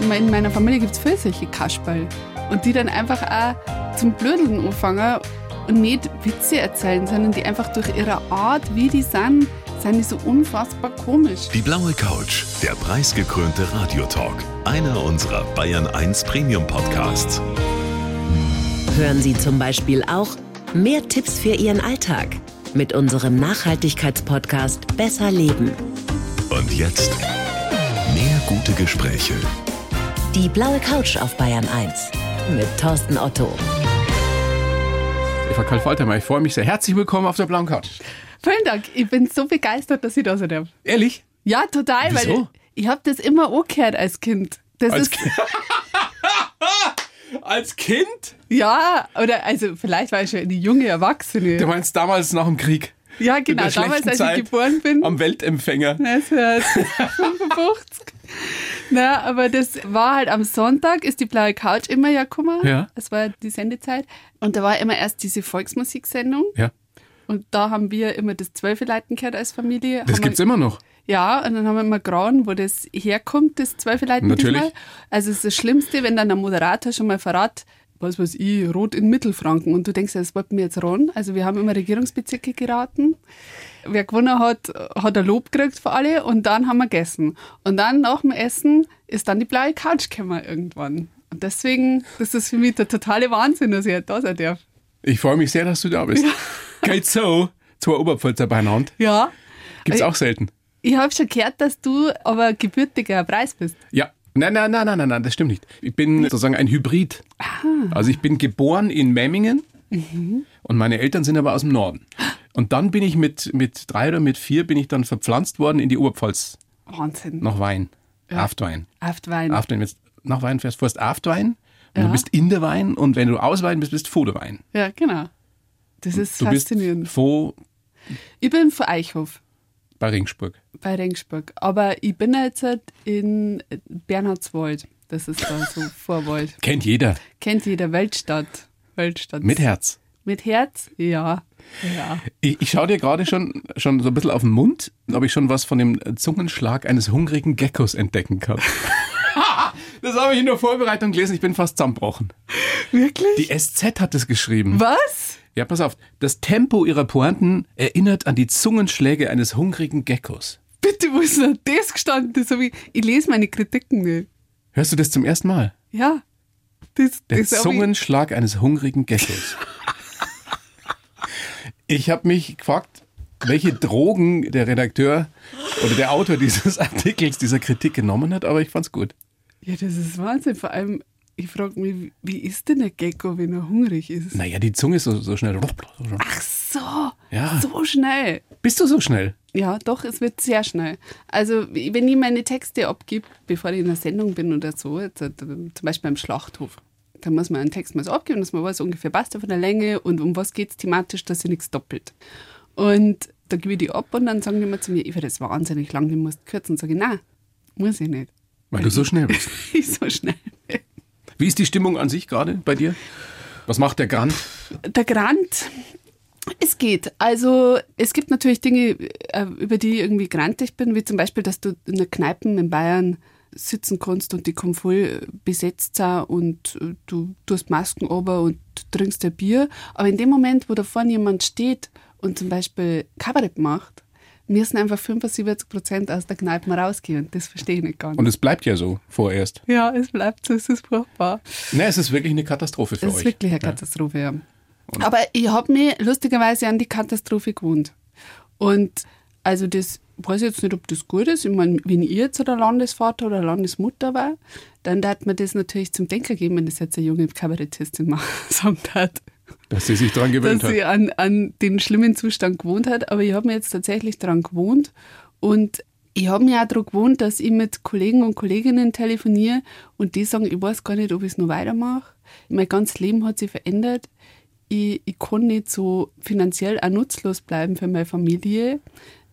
in meiner Familie gibt es viele solche Kasperl. Und die dann einfach auch zum Blödeln anfangen und nicht Witze erzählen, sondern die einfach durch ihre Art, wie die sind, sind die so unfassbar komisch. Die blaue Couch, der preisgekrönte Radiotalk. Einer unserer Bayern 1 Premium Podcasts. Hören Sie zum Beispiel auch mehr Tipps für Ihren Alltag mit unserem Nachhaltigkeitspodcast Besser Leben. Und jetzt mehr gute Gespräche. Die blaue Couch auf Bayern 1 mit Thorsten Otto. Eva Karl-Faltermeier, ich freue mich sehr. Herzlich willkommen auf der blauen Couch. Vielen Dank. Ich bin so begeistert, dass ich da sein darf. Ehrlich? Ja, total, Wieso? weil ich habe das immer angehört als Kind. Das Als ist Kind? Als Kind? ja, oder also vielleicht war ich schon eine junge Erwachsene. Du meinst damals nach dem Krieg? ja, genau, damals als Zeit ich geboren bin. Am Weltempfänger. 1955. Na, aber das war halt am Sonntag, ist die blaue Couch immer ja gekommen. Ja. Das war die Sendezeit. Und da war immer erst diese Volksmusiksendung. Ja. Und da haben wir immer das Zwölfeleiten gehört als Familie. Das haben gibt's wir, immer noch. Ja, und dann haben wir immer grauen, wo das herkommt, das Zwölfeleiten. Natürlich. diesmal. Also es ist das Schlimmste, wenn dann der Moderator schon mal verrat, was weiß ich, Rot in Mittelfranken. Und du denkst, das wollten wir jetzt ran. Also wir haben immer Regierungsbezirke geraten. Wer gewonnen hat, hat ein Lob gekriegt für alle und dann haben wir gegessen. Und dann nach dem Essen ist dann die blaue Couch gekommen irgendwann. Und deswegen, das ist für mich der totale Wahnsinn, dass ich halt da sein darf. Ich freue mich sehr, dass du da bist. Geht so. Zwei Oberpfälzer beieinander. Ja. Gibt's Äh, auch selten. Ich habe schon gehört, dass du aber gebürtiger Preis bist. Ja. Nein, nein, nein, nein, nein, nein, das stimmt nicht. Ich bin sozusagen ein Hybrid. Also ich bin geboren in Memmingen und meine Eltern sind aber aus dem Norden. Und dann bin ich mit, mit drei oder mit vier bin ich dann verpflanzt worden in die Oberpfalz Wahnsinn. nach Wein. Aftwein. Aftwein. Aftwein. Wenn du nach Wein fährst, fährst Aftwein und Ja. du bist in der Wein und wenn du aus Wein bist, bist du vor der Wein. Ja, genau. Das ist Du bist faszinierend. vor Ich bin von Eichhof bei Ringsburg. bei Rengsburg. Aber ich bin jetzt halt in Bernhardswald. Das ist da so Vorwald. Kennt jeder. Kennt jeder Weltstadt. Weltstadt. Mit Herz. Mit Herz? Ja. Ja. Ich, ich schaue dir gerade schon, schon so ein bisschen auf den Mund, ob ich schon was von dem Zungenschlag eines hungrigen Geckos entdecken kann. das habe ich in der Vorbereitung gelesen, ich bin fast zusammengebrochen. Wirklich? Die SZ hat es geschrieben. Was? Ja, pass auf. Das Tempo ihrer Pointen erinnert an die Zungenschläge eines hungrigen Geckos. Bitte, wo ist denn das gestanden? Das ich, ich lese meine Kritiken nicht. Hörst du das zum ersten Mal? Ja. Das, Der das Zungenschlag eines hungrigen Geckos. Ich habe mich gefragt, welche Drogen der Redakteur oder der Autor dieses Artikels, dieser Kritik genommen hat, aber ich fand's gut. Ja, das ist Wahnsinn. Vor allem, ich frage mich, wie- ist denn der Gecko, wenn er hungrig ist? Naja, die Zunge ist so, so schnell. Ach so, Ja. so schnell. Bist du so schnell? Ja, doch, es wird sehr schnell. Also, wenn ich meine Texte abgebe, bevor ich in einer Sendung bin oder so, äh, zum Beispiel beim Schlachthof, dann muss man einen Text mal so abgeben, dass man weiß, ungefähr passt von der Länge und um was geht es thematisch, dass sie nichts doppelt. Und da gebe ich die ab und dann sagen die immer zu mir, Eva, das ist wahnsinnig lang, die musst kürzen. Und sage ich, nein, muss ich nicht. Weil du so schnell bist. Ich so schnell. bin. Wie ist die Stimmung an sich gerade bei dir? Was macht der Grant? Der Grant, es geht. Also es gibt natürlich Dinge, äh, über die ich irgendwie grantig bin, wie zum Beispiel, dass du in der Kneipe in Bayern sitzen kannst und die kommen voll besetzt sind und äh, du tust Masken ober und trinkst ein Bier. Aber in dem Moment, wo da vorne jemand steht und zum Beispiel Kabarett macht, müssen einfach 75 Prozent aus der Kneipe rausgehen. Das verstehe ich nicht ganz. Und es bleibt ja so vorerst. ja, es bleibt so, es ist furchtbar. Ne, es ist wirklich eine Katastrophe für euch. ist wirklich eine Katastrophe, ja. Aber ich habe mich lustigerweise an die Katastrophe gewohnt. Und also das weiß jetzt nicht, ob das gut ist. Ich meine, wenn ich jetzt der Landesvater oder Landesmutter war, dann hat man das natürlich zum Denker geben, wenn das jetzt eine junge Kabarettistin mal gesagt hat, Dass sie sich daran gewöhnt dass hat. sie an, an den schlimmen Zustand gewohnt hat. Aber ich habe mir jetzt tatsächlich daran gewohnt und ich habe mir auch daran gewohnt, dass ich mit Kollegen und Kolleginnen telefoniere und die sagen, ich weiß gar nicht, ob ich es noch weitermache. Mein ganzes Leben hat sich verändert. Ich, ich kann nicht so finanziell auch nutzlos bleiben für meine Familie.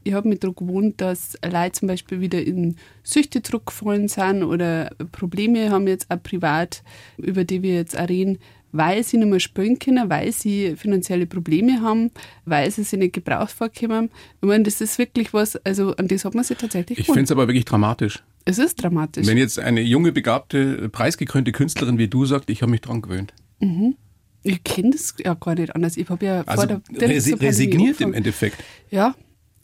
Ich habe mich daran gewohnt, dass Leute zum Beispiel wieder in Süchte zurückgefallen sind oder Probleme haben jetzt auch privat, über die wir jetzt auch reden, weil sie nicht mehr spielen können, weil sie finanzielle Probleme haben, weil sie sich nicht gebraucht vorkommen. Ich meine, das ist wirklich was, also an das hat man sich tatsächlich Ich finde es aber wirklich dramatisch. Es ist dramatisch. Wenn jetzt eine junge, begabte, preisgekrönte Künstlerin wie du sagt, ich habe mich dran gewöhnt. ich kenne das ja gar nicht anders. Ich habe ja Also vor der direkt resi Pandemie resigniert im. Endeffekt. Ja,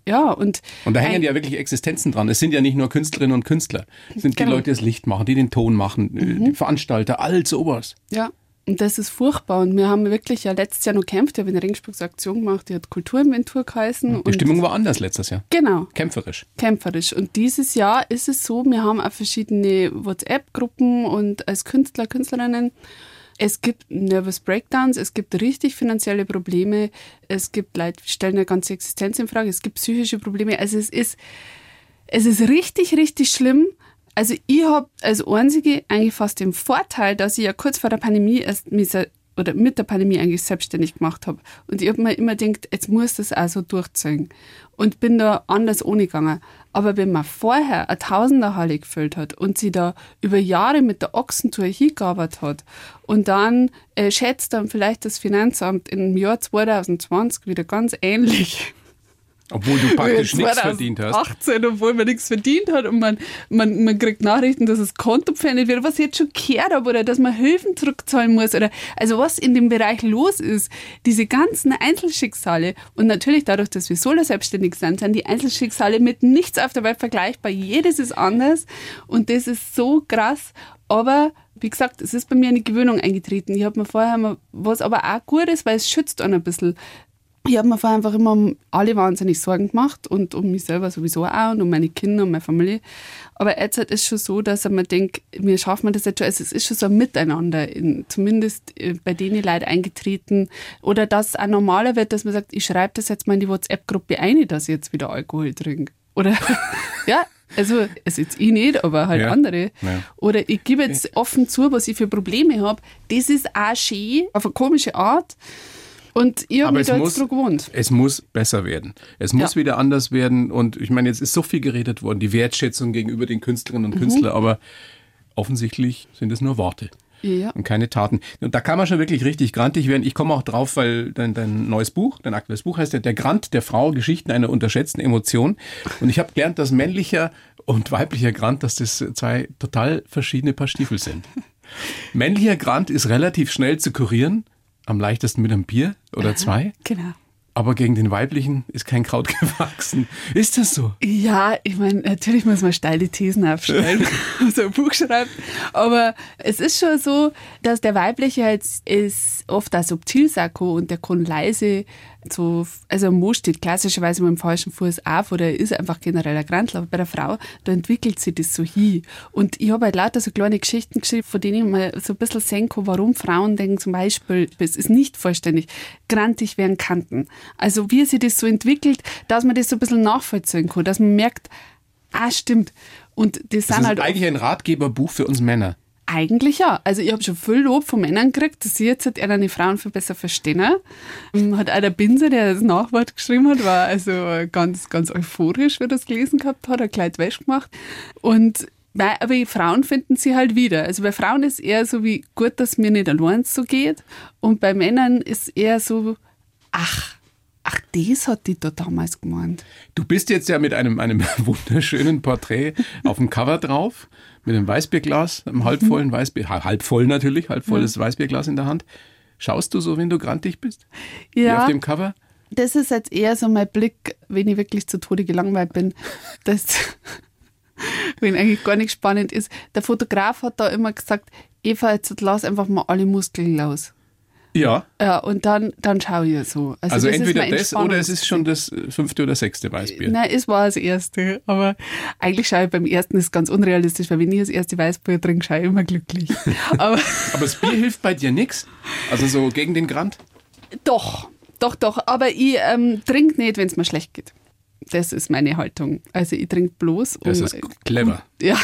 ja, und, Und da hängen ja wirklich Existenzen dran. Es sind ja nicht nur Künstlerinnen und Künstler. Es sind Genau. die Leute, die das Licht machen, die den Ton machen, äh, die Veranstalter, all sowas. Ja, und das ist furchtbar. Und wir haben wirklich ja letztes Jahr noch gekämpft. Ich habe eine Aktion gemacht, die hat Kulturinventur geheißen. Die und Stimmung war anders letztes Jahr. Genau, Kämpferisch. kämpferisch. Und dieses Jahr ist es so, wir haben auch verschiedene WhatsApp-Gruppen und als Künstler, Künstlerinnen, es gibt Nervous Breakdowns, es gibt richtig finanzielle Probleme, es gibt Leute, stellen eine ganze Existenz in Frage, es gibt psychische Probleme. Also es ist, es ist richtig, richtig schlimm. Also ich habe als Einzige eigentlich fast den Vorteil, dass ich ja kurz vor der Pandemie erst mich oder mit der Pandemie eigentlich selbstständig gemacht habe. Und ich habe mir immer gedacht, jetzt muss das auch so durchziehen. Und bin da anders ohne gegangen. Aber wenn man vorher eine Tausenderhalle gefüllt hat und sie da über Jahre mit der Ochsentour hingearbeitet hat und dann äh, schätzt dann vielleicht das Finanzamt im Jahr 2020 wieder ganz ähnlich Obwohl du praktisch nichts verdient hast. 18, obwohl man nichts verdient hat und man, man, man kriegt Nachrichten, dass das Konto pfändet wird, was ich jetzt schon gehört habe, oder dass man Hilfen zurückzahlen muss, oder also was in dem Bereich los ist, diese ganzen Einzelschicksale und natürlich dadurch, dass wir solo selbstständig sind, sind die Einzelschicksale mit nichts auf der Welt vergleichbar. Jedes ist anders und das ist so krass, aber wie gesagt, es ist bei mir eine Gewöhnung eingetreten. Ich habe mir vorher mal, was aber auch gut ist, weil es schützt einen ein bisschen ich habe mir vorher einfach immer um alle wahnsinnig Sorgen gemacht und um mich selber sowieso auch und um meine Kinder und meine Familie. Aber jetzt ist es schon so, dass ich mir denke, wir schaffen das jetzt schon. Also es ist schon so ein Miteinander, in, zumindest äh, bei denen Leute eingetreten. Oder dass es auch normaler wird, dass man sagt, ich schreibe das jetzt mal in die WhatsApp-Gruppe ein, dass ich jetzt wieder Alkohol trinke. Oder ja, also es jetzt ich nicht, aber halt Ja. andere. Ja. Oder ich gebe jetzt offen zu, was ich für Probleme habe. Das ist auch schön, auf eine komische Art. Und es da jetzt muss, gewohnt. es muss besser werden. Es muss Ja. wieder anders werden. Und ich meine, jetzt ist so viel geredet worden, die Wertschätzung gegenüber den Künstlerinnen Mhm. und Künstlern, aber offensichtlich sind es nur Worte. Ja. Und keine Taten. Und da kann man schon wirklich richtig grantig werden. Ich komme auch drauf, weil dein, dein neues Buch, dein aktuelles Buch heißt ja Der Grant der Frau, Geschichten einer unterschätzten Emotion. Und ich habe gelernt, dass männlicher und weiblicher Grant, dass das zwei total verschiedene Paar Stiefel sind. Männlicher Grant ist relativ schnell zu kurieren, am leichtesten mit einem Bier oder zwei. Genau. Aber gegen den weiblichen ist kein Kraut gewachsen. Ist das so? Ja, ich meine, natürlich muss man steile Thesen aufstellen, wenn so ein Buch schreibt. Aber es ist schon so, dass der weibliche halt ist oft ein Subtilsakko und der kann leise so, also ein Mo steht klassischerweise mit dem falschen Fuß auf oder er ist einfach generell ein Grantler. Aber bei der Frau, da entwickelt sich das so hin. Und ich habe halt lauter so kleine Geschichten geschrieben, von denen ich mal so ein bisschen sehen kann, warum Frauen denken zum Beispiel, es ist nicht vollständig, grantig werden Kanten. Also wie sich das so entwickelt, dass man das so ein bisschen nachvollziehen kann, dass man merkt, ah, stimmt. Und das, Das sind ist halt eigentlich ein Ratgeberbuch für uns Männer. Eigentlich ja. Also ich habe schon viel Lob von Männern gekriegt, dass sie jetzt halt die Frauen viel besser verstehen. Ähm, Hat auch der Binse, der das Nachwort geschrieben hat, war also ganz, ganz euphorisch, wie er das gelesen gehabt hat, hat gleich wäsch gemacht. Und aber Frauen finden sie halt wieder. Also bei Frauen ist eher so wie, gut, dass mir nicht allein so geht. Und bei Männern ist eher so, ach, ach, das hat die da damals gemeint. Du bist jetzt ja mit einem, einem wunderschönen Porträt auf dem Cover drauf, mit einem Weißbierglas, einem halbvollen Weißbier, ha- halb voll natürlich, halbvolles Weißbierglas in der Hand. Schaust du so, wenn du grantig bist? Wie Ja. auf dem Cover? das ist jetzt eher so mein Blick, wenn ich wirklich zu Tode gelangweilt bin, dass, wenn eigentlich gar nicht spannend ist. Der Fotograf hat da immer gesagt, Eva, jetzt lass einfach mal alle Muskeln los. Ja. Ja, und dann, dann schaue ich so. Also, ist entweder das oder es ist schon das äh, fünfte oder sechste Weißbier. Nein, es war das erste. Aber eigentlich schaue ich beim ersten, ist ganz unrealistisch, weil wenn ich das erste Weißbier trinke, schaue ich immer glücklich. Aber Aber das Bier hilft bei dir nichts? Also so gegen den Grant? Doch, doch, doch. Aber ich ähm, trinke nicht, wenn es mir schlecht geht. Das ist meine Haltung. Also ich trinke bloß. Um, Das ist clever. Ja.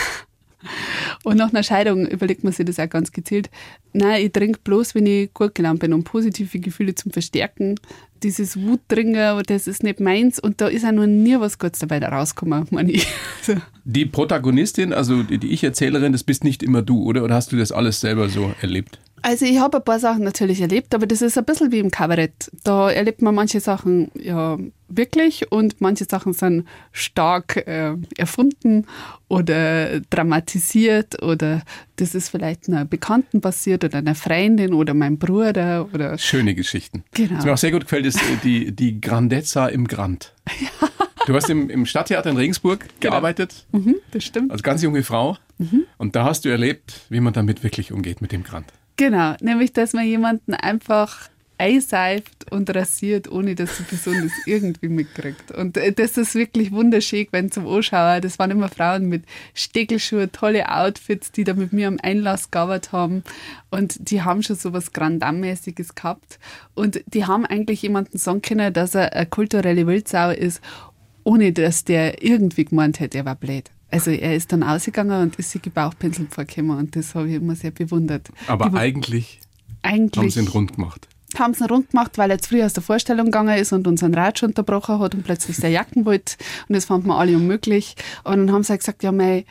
Und nach einer Scheidung überlegt man sich das auch ganz gezielt. Nein, ich trinke bloß, wenn ich gut gelaunt bin, um positive Gefühle zu verstärken. Dieses Wuttrinken, das ist nicht meins und da ist auch noch nie was Gutes dabei rausgekommen, meine ich. Die Protagonistin, also die, die Ich-Erzählerin, das bist nicht immer du, oder? Oder hast du das alles selber so erlebt? Also ich habe ein paar Sachen natürlich erlebt, aber das ist ein bisschen wie im Kabarett. Da erlebt man manche Sachen ja wirklich und manche Sachen sind stark äh, erfunden oder dramatisiert oder das ist vielleicht einer Bekannten passiert oder einer Freundin oder meinem Bruder oder Schöne Geschichten. Genau. Was mir auch sehr gut gefällt, ist äh, die, die Grandezza im Grand. Du hast im, im Stadttheater in Regensburg gearbeitet, mhm, das stimmt. als ganz junge Frau. Und da hast du erlebt, wie man damit wirklich umgeht mit dem Grand. Genau, nämlich dass man jemanden einfach einseift und rasiert, ohne dass die Person das irgendwie mitkriegt. Und äh, das ist wirklich wunderschön, wenn zum Anschauer, das waren immer Frauen mit Stegelschuhe, tolle Outfits, die da mit mir am Einlass gearbeitet haben. Und die haben schon so was Grandammäßiges gehabt. Und die haben eigentlich jemanden sagen können, dass er eine kulturelle Wildsau ist, ohne dass der irgendwie gemeint hätte, er war blöd. Also er ist dann ausgegangen und ist sich gebauchpinselt vorgekommen und das habe ich immer sehr bewundert. Aber Die- eigentlich eigentlich haben sie ihn rund gemacht. haben sie ihn rund gemacht, weil er jetzt früh aus der Vorstellung gegangen ist und unseren Ratsch unterbrochen hat und plötzlich seine Jacken wollte. Und das fanden wir alle unmöglich. Und dann haben sie halt gesagt, ja, mei,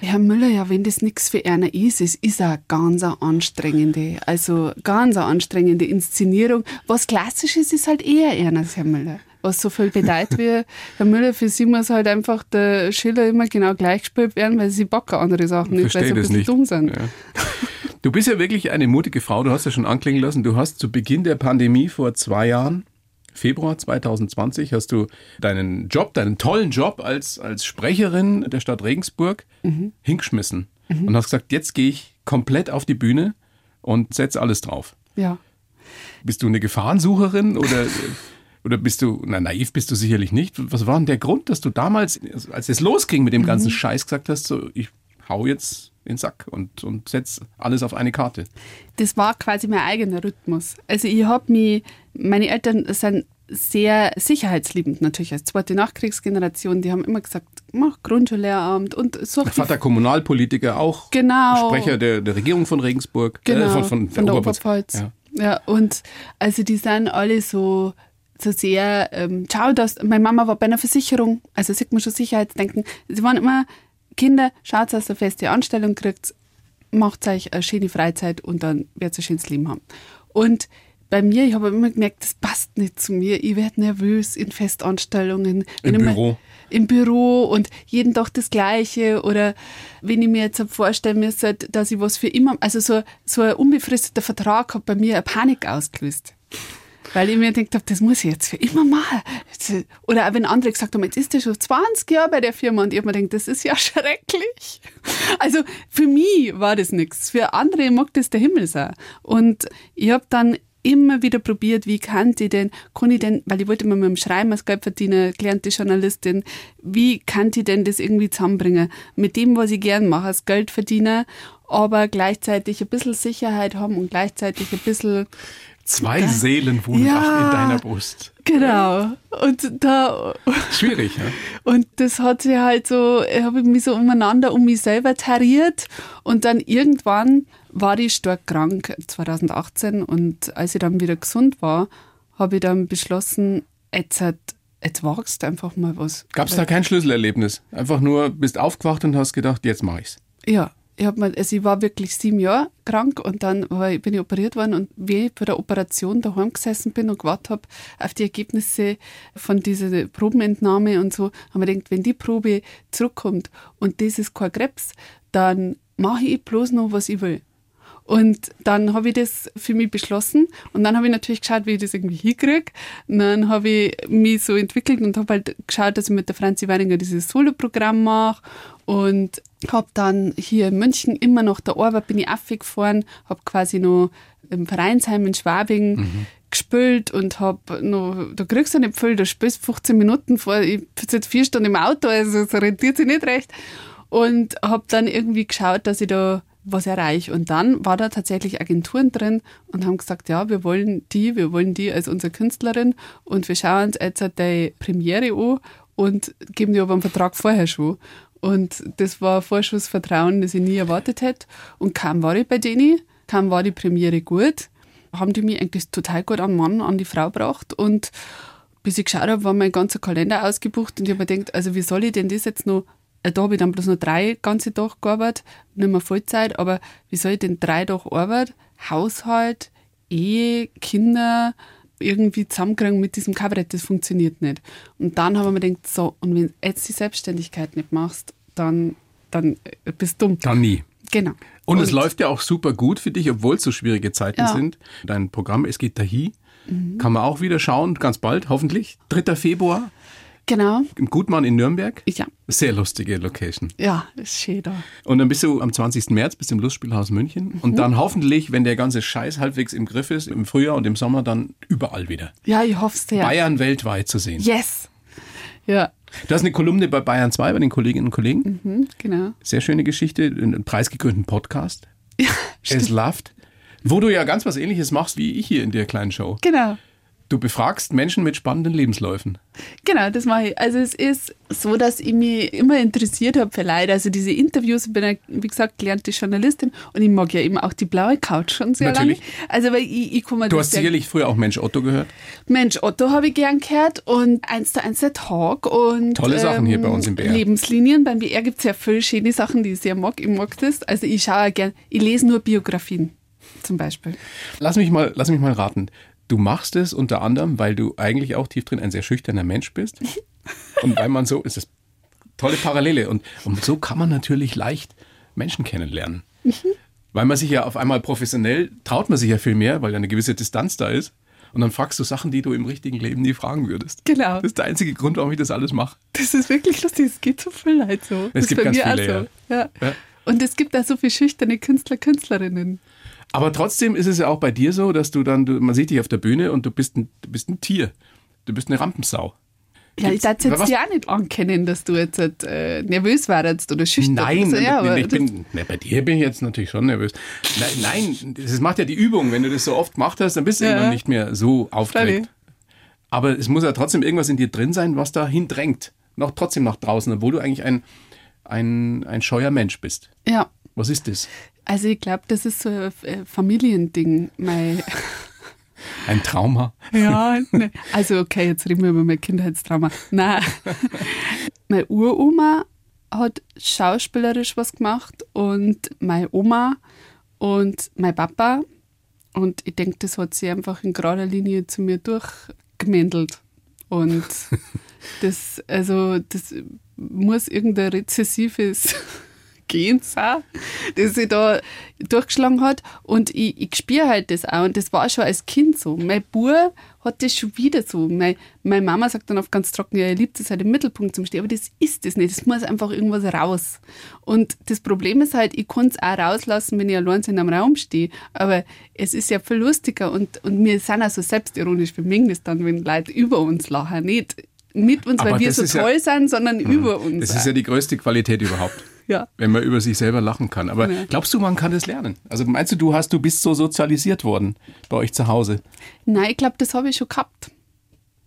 Herr Müller, ja, wenn das nichts für einer ist, es ist eine ganz anstrengende, also ganz anstrengende Inszenierung. Was klassisch ist, ist halt eher Ernst, Herr Müller. Was so viel bedeutet wie, Herr Müller, für sie muss halt einfach der Schiller immer genau gleich gespielt werden, weil sie Bock auf andere Sachen nicht, weil sie ein bisschen nicht. dumm sind. Ja. Du bist ja wirklich eine mutige Frau. Du hast ja schon anklingen lassen. Du hast zu Beginn der Pandemie vor zwei Jahren, Februar 2020, hast du deinen Job, deinen tollen Job als, als Sprecherin der Stadt Regensburg hingeschmissen und hast gesagt, jetzt gehe ich komplett auf die Bühne und setze alles drauf. Ja. Bist du eine Gefahrensucherin oder, oder bist du, na, naiv bist du sicherlich nicht. Was war denn der Grund, dass du damals, als es losging mit dem ganzen Scheiß, gesagt hast, so, ich hau jetzt in den Sack und, und setz alles auf eine Karte? das war quasi mein eigener Rhythmus. Also ich habe mich, meine Eltern sind sehr sicherheitsliebend natürlich als zweite Nachkriegsgeneration. Die haben immer gesagt, mach Grundschullehramt und such Mein Vater Kommunalpolitiker, auch Genau. Sprecher der, der Regierung von Regensburg, Genau, äh, von, von, von der Oberpfalz. Ja. Ja. und also die sind alle so, so sehr, ähm, schau, dass, meine Mama war bei einer Versicherung, also sieht man schon Sicherheitsdenken. Sie waren immer, Kinder, schaut, dass ihr eine feste Anstellung kriegt, macht euch eine schöne Freizeit und dann werdet ihr ein schönes Leben haben. Und bei mir, ich habe immer gemerkt, das passt nicht zu mir. Ich werde nervös in Festanstellungen. Im Büro. Im Büro und jeden Tag das Gleiche. Oder wenn ich mir jetzt vorstellen müsste, dass ich was für immer, also so, so ein unbefristeter Vertrag hat bei mir eine Panik ausgelöst. Weil ich mir gedacht habe, das muss ich jetzt für immer machen. Oder auch wenn andere gesagt haben, jetzt ist der schon 20 Jahre bei der Firma und ich habe mir gedacht, das ist ja schrecklich. Also für mich war das nichts. Für andere mag das der Himmel sein. Und ich habe dann immer wieder probiert, wie kann ich denn, kann ich denn, weil ich wollte immer mit dem Schreiben als Geld verdienen, gelernte Journalistin, wie kann ich denn das irgendwie zusammenbringen? Mit dem, was ich gern mache, als Geld verdienen, aber gleichzeitig ein bisschen Sicherheit haben und gleichzeitig ein bisschen Zwei Seelen wohnen Ja. in deiner Brust. Genau. Und da, Schwierig, ja? und das hat sich halt so, habe ich mich so umeinander um mich selber tariert. Und dann irgendwann war ich stark krank, 2018. Und als ich dann wieder gesund war, habe ich dann beschlossen, jetzt, hat, jetzt wagst einfach mal was. Gab es da kein Schlüsselerlebnis? Einfach nur bist aufgewacht und hast gedacht, jetzt mach ich's. Ja, ich, hab mal, also ich war wirklich sieben Jahre krank und dann ich, bin ich operiert worden und wie ich bei der Operation daheim gesessen bin und gewartet habe auf die Ergebnisse von dieser Probenentnahme und so, haben wir gedacht, wenn die Probe zurückkommt und das ist kein Krebs, dann mache ich bloß noch, was ich will. Und dann habe ich das für mich beschlossen und dann habe ich natürlich geschaut, wie ich das irgendwie hinkriege. Und dann habe ich mich so entwickelt und habe halt geschaut, dass ich mit der Franzi Weininger dieses Soloprogramm mache und habe dann hier in München immer noch der Arbeit bin ich aufgefahren, habe quasi noch im Vereinsheim in Schwabing gespielt und habe noch, da kriegst du nicht viel, da spielst du 15 Minuten vor, ich sitze jetzt vier Stunden im Auto, also das rentiert sich nicht recht. Und habe dann irgendwie geschaut, dass ich da was erreiche. Und dann war da tatsächlich Agenturen drin und haben gesagt, ja, wir wollen die, wir wollen die als unsere Künstlerin und wir schauen uns jetzt die Premiere an und geben dir aber einen Vertrag vorher schon. Und das war ein Vorschussvertrauen, das ich nie erwartet hätte. Und kaum war ich bei denen, kaum war die Premiere gut, haben die mich eigentlich total gut an den Mann, an die Frau gebracht. Und bis ich geschaut habe, war mein ganzer Kalender ausgebucht und ich habe mir gedacht, also wie soll ich denn das jetzt noch Da habe ich dann bloß noch drei ganze Tage gearbeitet, nicht mehr Vollzeit, aber wie soll ich denn drei Tage Arbeit, Haushalt, Ehe, Kinder irgendwie zusammenkriegen mit diesem Kabarett? Das funktioniert nicht. Und dann haben wir mir gedacht, so, und wenn du jetzt die Selbstständigkeit nicht machst, dann, dann äh, bist du dumm. Dann nie. Genau. Und, es läuft ja auch super gut für dich, obwohl es so schwierige Zeiten Ja. sind. Dein Programm Es geht dahi kann man auch wieder schauen, ganz bald, hoffentlich. 3. Februar Genau. im Gutmann in Nürnberg. Ja. Sehr lustige Location. Ja, ist schön da. Und dann bist du am 20. März bis im Lustspielhaus München. Und dann hoffentlich, wenn der ganze Scheiß halbwegs im Griff ist, im Frühjahr und im Sommer dann überall wieder. Ja, ich hoffe es sehr. Bayern weltweit zu sehen. Yes. Ja, Du hast eine Kolumne bei Bayern 2 bei den Kolleginnen und Kollegen. hm, genau. Sehr schöne Geschichte, einen preisgekrönten Podcast. es Loved. Wo du ja ganz was ähnliches machst wie ich hier in der kleinen Show. Genau. Du befragst Menschen mit spannenden Lebensläufen. Genau, das mache ich. Also es ist so, dass ich mich immer interessiert habe für Leute. Also diese Interviews, ich bin ja, wie gesagt, gelernte Journalistin und ich mag ja eben auch die blaue Couch schon sehr Natürlich. lange. Also weil ich, ich komme Du hast sicherlich früher auch Mensch Otto gehört. Mensch, Otto habe ich gern gehört und eins zu eins der Talk und ähm, Tolle Sachen hier bei uns im BR. Lebenslinien. Beim BR gibt es ja viele schöne Sachen, die ich sehr mag. Ich mag das. Also ich schaue gern, ich lese nur Biografien zum Beispiel. Lass mich mal, lass mich mal raten. Du machst es unter anderem, weil du eigentlich auch tief drin ein sehr schüchterner Mensch bist. Und weil man so, ist es tolle Parallele. Und, und so kann man natürlich leicht Menschen kennenlernen. Weil man sich ja auf einmal professionell, traut man sich ja viel mehr, weil ja eine gewisse Distanz da ist. Und dann fragst du Sachen, die du im richtigen Leben nie fragen würdest. Genau. Das ist der einzige Grund, warum ich das alles mache. Das ist wirklich lustig. Es geht so viel Leid so. das ist gibt bei ganz mir viele, auch so. Ja. Ja. Und es gibt auch so viele schüchterne Künstler, Künstlerinnen. Aber trotzdem ist es ja auch bei dir so, dass du dann, du, man sieht dich auf der Bühne und du bist ein, du bist ein Tier. Du bist eine Rampensau. Ja, ich darf jetzt dir auch nicht ankennen, dass du jetzt äh, nervös warst oder schüchtern. Nein, so, ja, aber ich bin, ne, bei dir bin ich jetzt natürlich schon nervös. Nein, nein, das macht ja die Übung. Wenn du das so oft gemacht hast, dann bist du Ja. irgendwann nicht mehr so aufgeregt. Aber es muss ja trotzdem irgendwas in dir drin sein, was dahin drängt. Noch trotzdem nach draußen, obwohl du eigentlich ein, ein, ein scheuer Mensch bist. ja, Was ist das? also ich glaube, das ist so ein äh, Familiending. Mein, Ein Trauma? ja, ne. also okay, jetzt reden wir über mein Kindheitstrauma. Nein, meine Uroma hat schauspielerisch was gemacht und meine Oma und mein Papa. Und ich denke, das hat sie einfach in gerader Linie zu mir durchgemändelt. Und das, also, das muss irgendein rezessives Gen sein, das sie da durchgeschlagen hat. Und ich, ich spüre halt das auch. Und das war schon als Kind so. Mein Bub hat das schon wieder so. Mein, meine Mama sagt dann oft ganz trocken, ja, er liebt es halt im Mittelpunkt zum Stehen. Aber das ist es nicht. Es muss einfach irgendwas raus. Und das Problem ist halt, ich kann es auch rauslassen, wenn ich allein in einem Raum stehe. Aber es ist ja viel lustiger. Und, und wir sind auch so selbstironisch. Wir mögen das dann, wenn Leute über uns lachen. Nicht mit uns, Aber weil wir so ist ja- toll sind, sondern über uns. Das ist ja die größte Qualität überhaupt. Ja. Wenn man über sich selber lachen kann. Aber Ja. glaubst du, man kann das lernen? Also meinst du, du hast, du bist so sozialisiert worden bei euch zu Hause? Nein, ich glaube, das habe ich schon gehabt.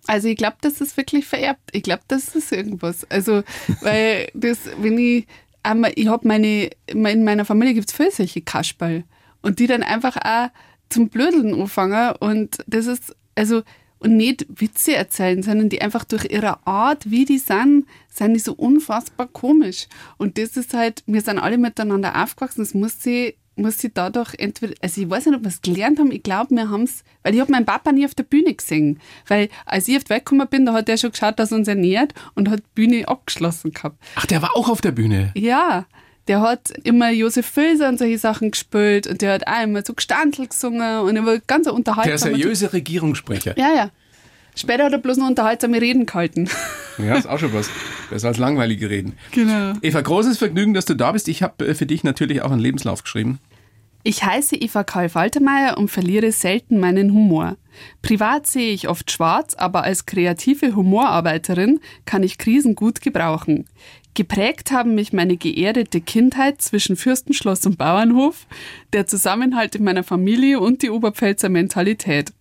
Also ich glaube, das ist wirklich vererbt. Ich glaube, das ist irgendwas. Also, weil das, wenn ich, einmal, ich habe meine, in meiner Familie gibt es viele solche Kasperl und die dann einfach auch zum Blödeln anfangen und das ist, also, und nicht Witze erzählen, sondern die einfach durch ihre Art, wie die sind, sind die so unfassbar komisch. Und das ist halt, wir sind alle miteinander aufgewachsen, das muss sie, muss sie dadurch entweder, also ich weiß nicht, ob wir es gelernt haben, ich glaube, wir haben es, weil ich habe meinen Papa nie auf der Bühne gesehen. Weil als ich auf die Welt gekommen bin, da hat er schon geschaut, dass er uns ernährt und hat die Bühne abgeschlossen gehabt. Ach, der war auch auf der Bühne. Ja, der hat immer Josef Filser und solche Sachen gespielt und der hat auch immer so Gestandel gesungen und er war ganz ein Der seriöse Regierungssprecher. Ja, ja. Später hat er bloß noch unterhaltsame Reden gehalten. Ja, ist auch schon was. Besser als langweilige Reden. Genau. Eva, großes Vergnügen, dass du da bist. Ich habe äh, für dich natürlich auch einen Lebenslauf geschrieben. Ich heiße Eva Karl Faltermeier und verliere selten meinen Humor. Privat sehe ich oft schwarz, aber als kreative Humorarbeiterin kann ich Krisen gut gebrauchen. Geprägt haben mich meine geerdete Kindheit zwischen Fürstenschloss und Bauernhof, der Zusammenhalt in meiner Familie und die Oberpfälzer Mentalität.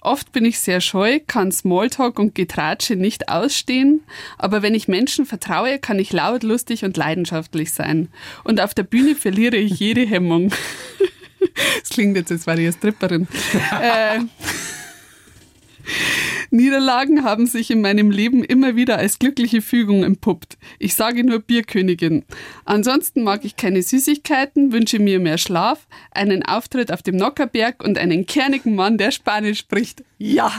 Oft bin ich sehr scheu, kann Smalltalk und Getratsche nicht ausstehen, aber wenn ich Menschen vertraue, kann ich laut, lustig und leidenschaftlich sein. Und auf der Bühne verliere ich jede Hemmung. Das klingt jetzt, als wäre ich eine Stripperin. äh, Niederlagen haben sich in meinem Leben immer wieder als glückliche Fügung entpuppt. Ich sage nur Bierkönigin. Ansonsten mag ich keine Süßigkeiten, wünsche mir mehr Schlaf, einen Auftritt auf dem Nockerberg und einen kernigen Mann, der Spanisch spricht. Ja.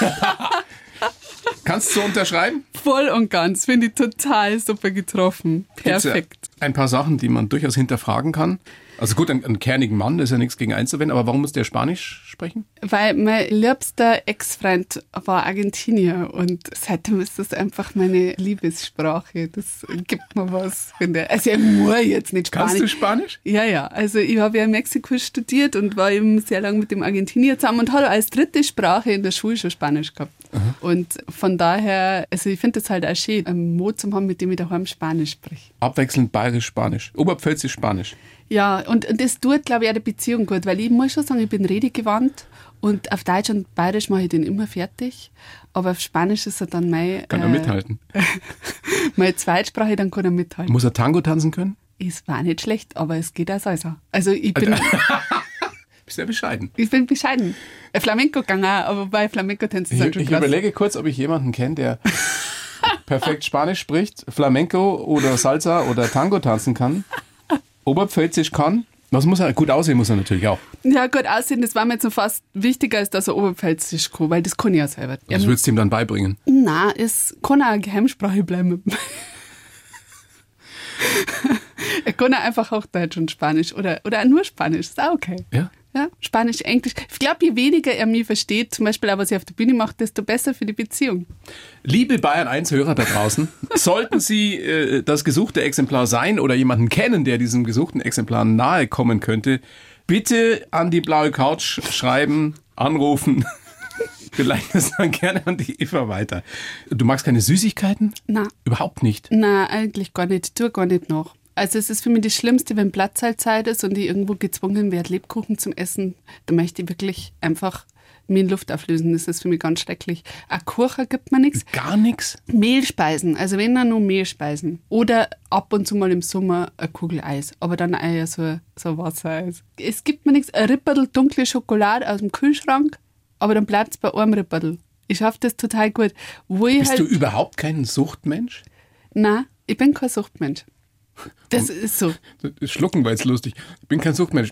Kannst du unterschreiben? Voll und ganz. Finde ich total super getroffen. Perfekt. Gibt's ein paar Sachen, die man durchaus hinterfragen kann. Also gut, ein, ein kernigen Mann, das ist ja nichts gegen einzuwenden, aber warum muss der Spanisch sprechen? Weil mein liebster Ex-Freund war Argentinier und seitdem ist das einfach meine Liebessprache. Das gibt mir was. Finde. Also ich muss jetzt nicht Spanisch. Kannst du Spanisch? Ja, ja. Also ich habe ja in Mexiko studiert und war eben sehr lange mit dem Argentinier zusammen und habe als dritte Sprache in der Schule schon Spanisch gehabt. Aha. Und von daher, also ich finde es halt auch schön, einen Mo zu haben, mit dem ich daheim Spanisch spreche. Abwechselnd bayerisch-spanisch. Oberpfälzisch Spanisch. Ja, und das tut, glaube ich, auch der Beziehung gut, weil ich muss schon sagen, ich bin redegewandt und auf Deutsch und Bayerisch mache ich den immer fertig, aber auf Spanisch ist er dann mein... Kann er äh, mithalten? meine Zweitsprache, dann kann er mithalten. Muss er Tango tanzen können? Es war nicht schlecht, aber es geht auch so. Also ich bin... Bist sehr bescheiden. Ich bin bescheiden. Flamenco gegangen, aber bei Flamenco tanzen ist halt schon Ich krass. überlege kurz, ob ich jemanden kenne, der perfekt Spanisch spricht, Flamenco oder Salsa oder Tango tanzen kann. Oberpfälzisch kann. Was muss er? Gut aussehen muss er natürlich auch. Ja, gut aussehen, das war mir jetzt fast wichtiger, als dass er Oberpfälzisch kann, weil das kann ich ja selber. Was würdest du ihm dann beibringen? Na, es kann auch eine Geheimsprache bleiben. er kann auch einfach auch Deutsch und Spanisch oder, oder nur Spanisch, ist auch okay. Ja. Ja, Spanisch, Englisch. Ich glaube, je weniger er mich versteht, zum Beispiel auch, was er auf der Bühne macht, desto besser für die Beziehung. Liebe Bayern 1 Hörer da draußen, sollten Sie äh, das gesuchte Exemplar sein oder jemanden kennen, der diesem gesuchten Exemplar nahe kommen könnte, bitte an die blaue Couch schreiben, anrufen. Vielleicht ist dann gerne an die Eva weiter. Du magst keine Süßigkeiten? Na. Überhaupt nicht? Na, eigentlich gar nicht. Tu gar nicht noch. Also es ist für mich das Schlimmste, wenn Platzhaltzeit ist und ich irgendwo gezwungen werde, Lebkuchen zum Essen. Da möchte ich wirklich einfach mir in Luft auflösen. Das ist für mich ganz schrecklich. Ein Kuchen gibt mir nichts. Gar nichts? Mehlspeisen. Also wenn dann nur Mehlspeisen. Oder ab und zu mal im Sommer ein Kugel Eis. Aber dann eher so, so Wassereis. Es gibt mir nichts. Ein Ripperl dunkle Schokolade aus dem Kühlschrank. Aber dann bleibt es bei einem Ripperl. Ich schaffe das total gut. Wo Bist halt du überhaupt kein Suchtmensch? Nein, ich bin kein Suchtmensch. Das ist so. Schlucken war jetzt lustig. Ich bin kein Suchtmensch.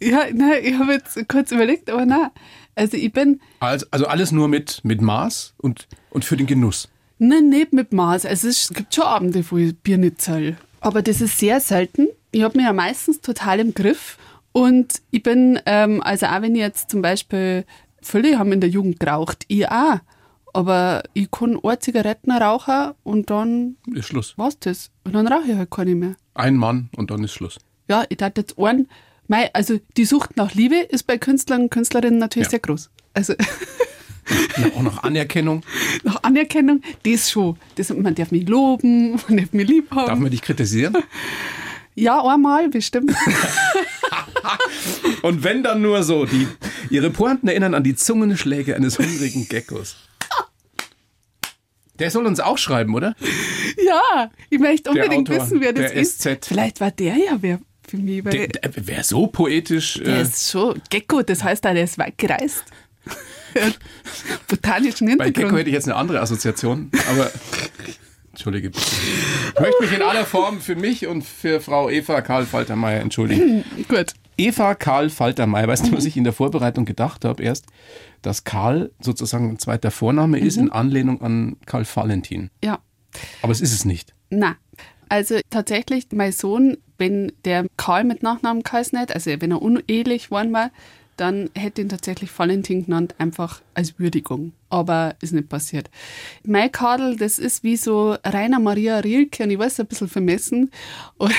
Ja, nein, ich habe jetzt kurz überlegt, aber na, also ich bin. Also, also alles nur mit, mit Maß und, und für den Genuss. Nein, nicht mit Maß. Also es gibt schon Abende, wo ich Bier nicht zahle. Aber das ist sehr selten. Ich habe mich ja meistens total im Griff. Und ich bin, ähm, also auch wenn ich jetzt zum Beispiel, viele haben in der Jugend geraucht, ich auch. Aber ich kann eine Zigaretten rauchen und dann ist Schluss. Was das? Und dann rauche ich halt keine mehr. Ein Mann und dann ist Schluss. Ja, ich dachte jetzt einen, mei, also die Sucht nach Liebe ist bei Künstlern und Künstlerinnen natürlich ja. sehr groß. Also ja, auch nach Anerkennung. nach Anerkennung, das schon. Das, man darf mich loben, man darf mich lieb haben. Darf man dich kritisieren? Ja, einmal bestimmt. und wenn dann nur so, die, ihre Pointen erinnern an die Zungenschläge eines hungrigen Geckos. Der soll uns auch schreiben, oder? Ja, ich möchte unbedingt Autor, wissen, wer das ist. SZ. Vielleicht war der ja wer für mich. Der, der, wer so poetisch. Der äh, ist schon Gecko, das heißt, der ist weit gereist. Botanischen Hintergrund. Bei Gecko hätte ich jetzt eine andere Assoziation, aber. Entschuldige bitte. Ich möchte mich in aller Form für mich und für Frau Eva Karl Faltermeier entschuldigen. Gut. Eva Karl Faltermeier, weißt du, was ich in der Vorbereitung gedacht habe erst? Dass Karl sozusagen ein zweiter Vorname mhm. ist in Anlehnung an Karl Valentin. Ja. Aber es ist es nicht. Na, also tatsächlich, mein Sohn, wenn der Karl mit Nachnamen geheißen hätte, also wenn er unehelich geworden war, dann hätte ihn tatsächlich Valentin genannt, einfach als Würdigung. Aber ist nicht passiert. Mein Kadel, das ist wie so Rainer Maria Rilke und ich weiß, ein bisschen vermessen.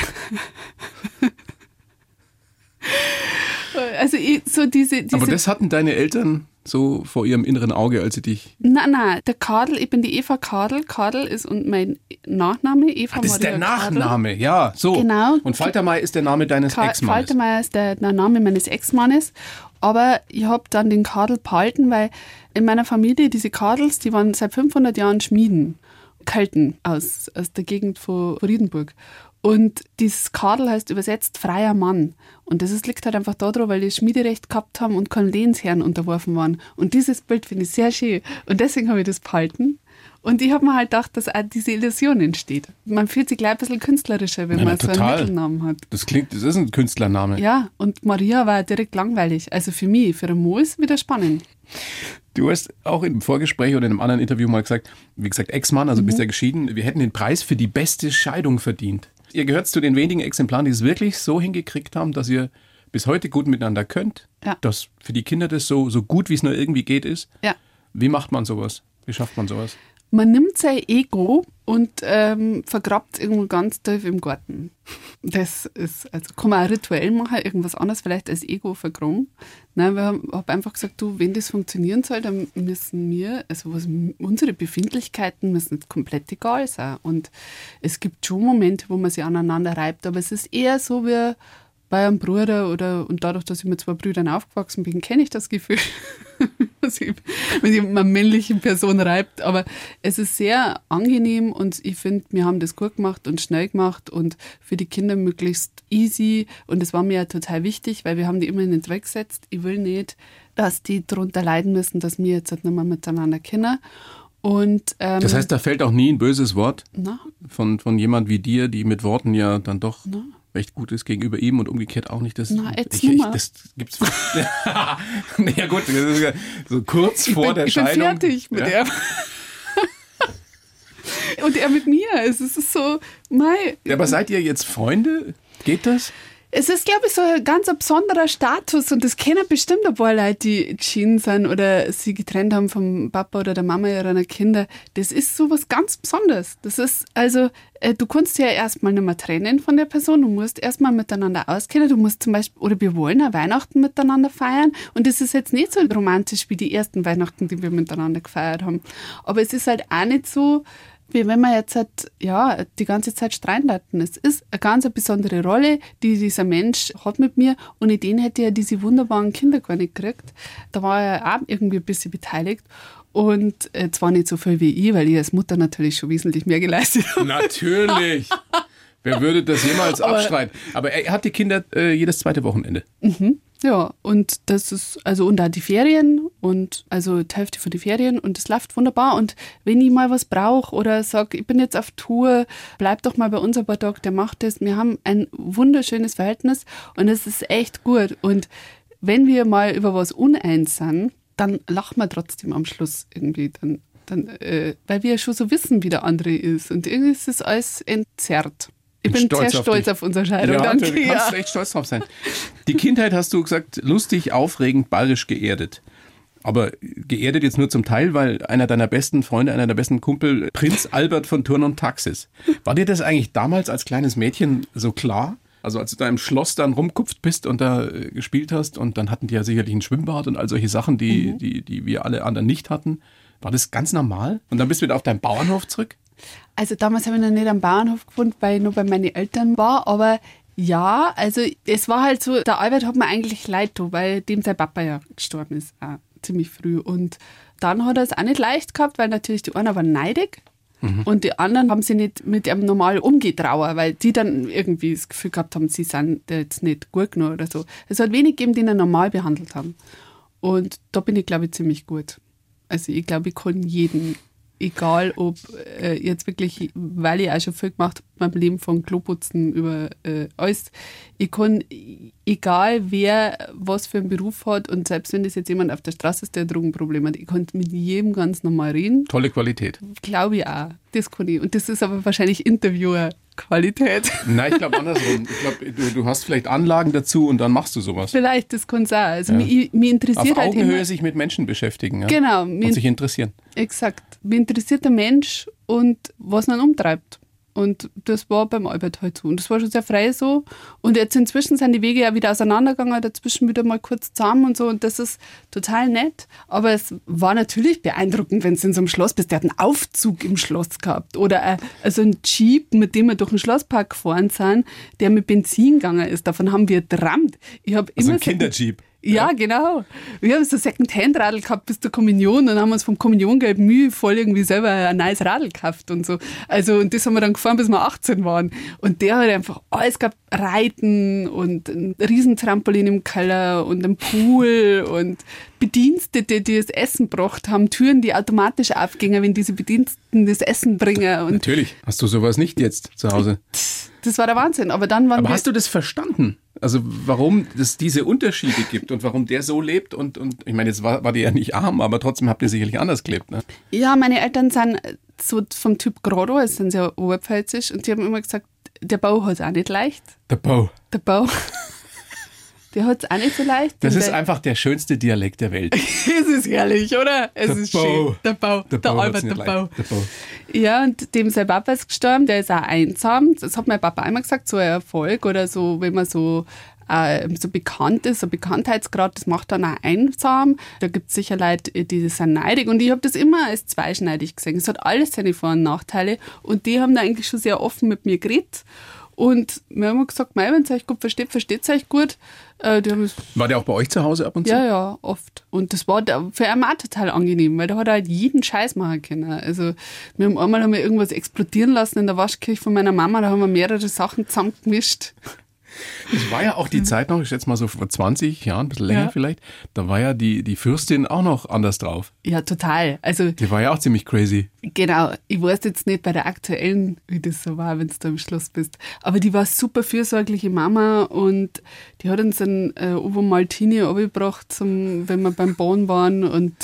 also so diese, diese Aber das hatten deine Eltern so vor ihrem inneren Auge, als sie dich. Nein, nein, der Kadel, ich bin die Eva Kadel. Kadel ist und mein Nachname, Eva Ach, Das ist der Nachname, Kadel. ja, so. Genau. Und Faltermeier ist der Name deines Ex-Mannes. Faltermeier ist der, der Name meines Ex-Mannes. Aber ich habe dann den Kadel behalten, weil in meiner Familie diese Kadels, die waren seit 500 Jahren Schmieden. Kelten aus, aus der Gegend von Friedenburg. Und dieses Kadel heißt übersetzt freier Mann. Und das ist, liegt halt einfach daran, weil die Schmiederecht gehabt haben und kein Lehnsherren unterworfen waren. Und dieses Bild finde ich sehr schön. Und deswegen habe ich das behalten. Und ich habe mir halt gedacht, dass auch diese Illusion entsteht. Man fühlt sich gleich ein bisschen künstlerischer, wenn Ja, man na, so einen total. Mittelnamen hat. Das klingt, das ist ein Künstlername. Ja, und Maria war direkt langweilig. Also für mich, für den Mo ist wieder spannend. Du hast auch im Vorgespräch oder in einem anderen Interview mal gesagt, wie gesagt, Ex-Mann, also Mhm. bist ja geschieden, wir hätten den Preis für die beste Scheidung verdient. Ihr gehört zu den wenigen Exemplaren, die es wirklich so hingekriegt haben, dass ihr bis heute gut miteinander könnt, Ja. dass für die Kinder das so, so gut wie es nur irgendwie geht ist. Ja. Wie macht man sowas? Wie schafft man sowas? Man nimmt sein Ego und ähm, vergrabt irgendwo ganz tief im Garten. Das ist, also kann man auch rituell machen, irgendwas anderes vielleicht als Ego vergraben. Nein, wir haben hab einfach gesagt, du, wenn das funktionieren soll, dann müssen wir, also was, unsere Befindlichkeiten müssen jetzt komplett egal sein. Und es gibt schon Momente, wo man sich aneinander reibt, aber es ist eher so wie bei einem Bruder oder und dadurch, dass ich mit zwei Brüdern aufgewachsen bin, kenne ich das Gefühl, wenn mit einer männlichen Person reibt. Aber es ist sehr angenehm und ich finde, wir haben das gut gemacht und schnell gemacht und für die Kinder möglichst easy. Und das war mir ja total wichtig, weil wir haben die immer in den Dreck gesetzt. Ich will nicht, dass die darunter leiden müssen, dass wir jetzt halt nicht mehr miteinander kennen. Und ähm, Das heißt, da fällt auch nie ein böses Wort na, von, von jemand wie dir, die mit Worten ja dann doch recht gut ist gegenüber ihm und umgekehrt auch nicht. Das, Na, ich, ich, das gibt's. ja gut, so kurz ich vor bin, der ich bin Scheidung. fertig mit ja. ihm. Und er mit mir. Es ist so, mei. Ja, aber seid ihr jetzt Freunde? Geht das? Es ist, glaube ich, so ein ganz besonderer Status und das kennen bestimmt ein paar Leute, die geschieden sind oder sie getrennt haben vom Papa oder der Mama ihrer Kinder. Das ist so was ganz Besonderes. Das ist, also, äh, du kannst ja erstmal nicht mehr trennen von der Person. Du musst erstmal miteinander auskennen. Du musst zum Beispiel, oder wir wollen auch Weihnachten miteinander feiern. Und das ist jetzt nicht so romantisch wie die ersten Weihnachten, die wir miteinander gefeiert haben. Aber es ist halt auch nicht so, wie wenn wir jetzt halt, ja, die ganze Zeit streiten hatten. Es ist eine ganz besondere Rolle, die dieser Mensch hat mit mir. Ohne den hätte er diese wunderbaren Kinder gar nicht gekriegt. Da war er auch irgendwie ein bisschen beteiligt. Und äh, zwar nicht so viel wie ich, weil ich als Mutter natürlich schon wesentlich mehr geleistet habe. Natürlich. Wer würde das jemals abstreiten? Aber er hat die Kinder äh, jedes zweite Wochenende. Ja, und das ist, also und da die Ferien und also die Hälfte von den Ferien und das läuft wunderbar. Und wenn ich mal was brauche oder sage, ich bin jetzt auf Tour, bleib doch mal bei uns ein paar Tage, der macht das. Wir haben ein wunderschönes Verhältnis und es ist echt gut. Und wenn wir mal über was uneins sind, dann lachen wir trotzdem am Schluss irgendwie. Dann, dann, äh, weil wir ja schon so wissen, wie der andere ist. Und irgendwie ist es alles entzerrt. Ich bin Stolz sehr auf stolz dich. auf unsere Scheidung. Ja, danke. du kannst ja. echt stolz drauf sein. Die Kindheit hast du gesagt, lustig, aufregend, bayerisch geerdet. Aber geerdet jetzt nur zum Teil, weil einer deiner besten Freunde, einer der besten Kumpel, Prinz Albert von Turn und Taxis. War dir das eigentlich damals als kleines Mädchen so klar? Also als du da im Schloss dann rumkupft bist und da äh, gespielt hast und dann hatten die ja sicherlich ein Schwimmbad und all solche Sachen, die, die, die wir alle anderen nicht hatten. War das ganz normal? Und dann bist du wieder auf deinem Bauernhof zurück? Also damals habe ich noch nicht am Bauernhof gewohnt, weil ich nur bei meinen Eltern war, aber ja, also es war halt so, der Albert hat mir eigentlich leid getan, weil dem sein Papa ja gestorben ist, auch ziemlich früh. Und dann hat er es auch nicht leicht gehabt, weil natürlich die einen waren neidig und die anderen haben sich nicht mit ihm normal umgetrauert, weil die dann irgendwie das Gefühl gehabt haben, sie sind jetzt nicht gut genug oder so. Es hat wenig gegeben, die ihn normal behandelt haben. Und da bin ich, glaube ich, ziemlich gut. Also ich glaube, ich kann jeden, egal ob äh, jetzt wirklich, weil ich auch schon viel gemacht habe, mein Leben von Kloputzen über äh, alles, ich kann, egal wer was für einen Beruf hat und selbst wenn das jetzt jemand auf der Straße ist, der ein Drogenproblem hat, ich kann mit jedem ganz normal reden. Tolle Qualität. Glaube ich auch. Das kann ich. Und das ist aber wahrscheinlich Interviewer-Qualität. Nein, ich glaube andersrum. Ich glaube, du, du hast vielleicht Anlagen dazu und dann machst du sowas. Vielleicht, das kann sein. Also mich, mich interessiert Auf halt Augenhöhe immer, sich mit Menschen beschäftigen. Ja? Genau, mir- Und sich interessieren. Exakt. Mich interessiert der Mensch und was ihn umtreibt. Und das war beim Albert halt so. Und das war schon sehr frei so. Und jetzt inzwischen sind die Wege ja wieder auseinandergegangen, dazwischen wieder mal kurz zusammen und so. Und das ist total nett. Aber es war natürlich beeindruckend, wenn du in so einem Schloss bist. Der hat einen Aufzug im Schloss gehabt. Oder äh, also ein Jeep, mit dem wir durch den Schlosspark gefahren sind, der mit Benzin gegangen ist. Davon haben wir trammt. Ich habe Also immer ein Kinderjeep. Ja, genau. Wir haben so Second-Hand-Radl gehabt bis zur Kommunion und haben uns vom Kommuniongeld mühevoll irgendwie selber ein neues Radl gekauft und so. Also, und das haben wir dann gefahren, bis wir 18 waren. Und der hat einfach alles gehabt, Reiten und ein Riesentrampolin im Keller und ein Pool und Bedienstete, die das Essen gebracht haben, Türen, die automatisch aufgingen, wenn diese Bediensteten das Essen bringen. Und Natürlich. Hast du sowas nicht jetzt zu Hause? das war der Wahnsinn. Aber dann waren Aber wir hast du das verstanden? Also warum es diese Unterschiede gibt und warum der so lebt und, und ich meine, jetzt war, war der ja nicht arm, aber trotzdem habt ihr sicherlich anders gelebt, ne? Ja, meine Eltern sind so vom Typ Grado, es sind sehr oberpfälzisch und die haben immer gesagt, der Bau hat auch nicht leicht. Der Bau. Der Bau. Der hat es auch nicht so leicht. Das ist der, einfach der schönste Dialekt der Welt. es ist herrlich, oder? Es Der ist Bau. schön. Der Bau. Der, Bau hat's Albert, der. Bau. Der Bau. Ja, und dem sein Papa ist gestorben, der ist auch einsam. Das hat mein Papa einmal gesagt, so ein Erfolg oder so, wenn man so, äh, so bekannt ist, so Bekanntheitsgrad, das macht dann auch einsam. Da gibt es sicher Leute, die sind neidig und ich habe das immer als zweischneidig gesehen. Es hat alles seine Vor- und Nachteile und die haben da eigentlich schon sehr offen mit mir geredet. Und wir haben gesagt, mei, wenn es euch gut versteht, versteht es euch gut. Äh, War der auch bei euch zu Hause ab und zu? ja, ja, oft. Und das war für ihn auch total angenehm, weil da hat er halt jeden Scheiß machen können. Also, wir haben einmal haben wir irgendwas explodieren lassen in der Waschkirche von meiner Mama, da haben wir mehrere Sachen zusammengemischt. Das war ja auch die Zeit noch, ich schätze mal so vor 20 Jahren, ein bisschen länger Ja. vielleicht, da war ja die, die Fürstin auch noch anders drauf. Ja, total. Also, Die war ja auch ziemlich crazy. genau, ich weiß jetzt nicht bei der aktuellen, wie das so war, wenn du am Schluss bist. Aber die war super fürsorgliche Mama und die hat uns einen äh, Uwe Maltini abgebracht, zum, wenn wir beim Bahn waren und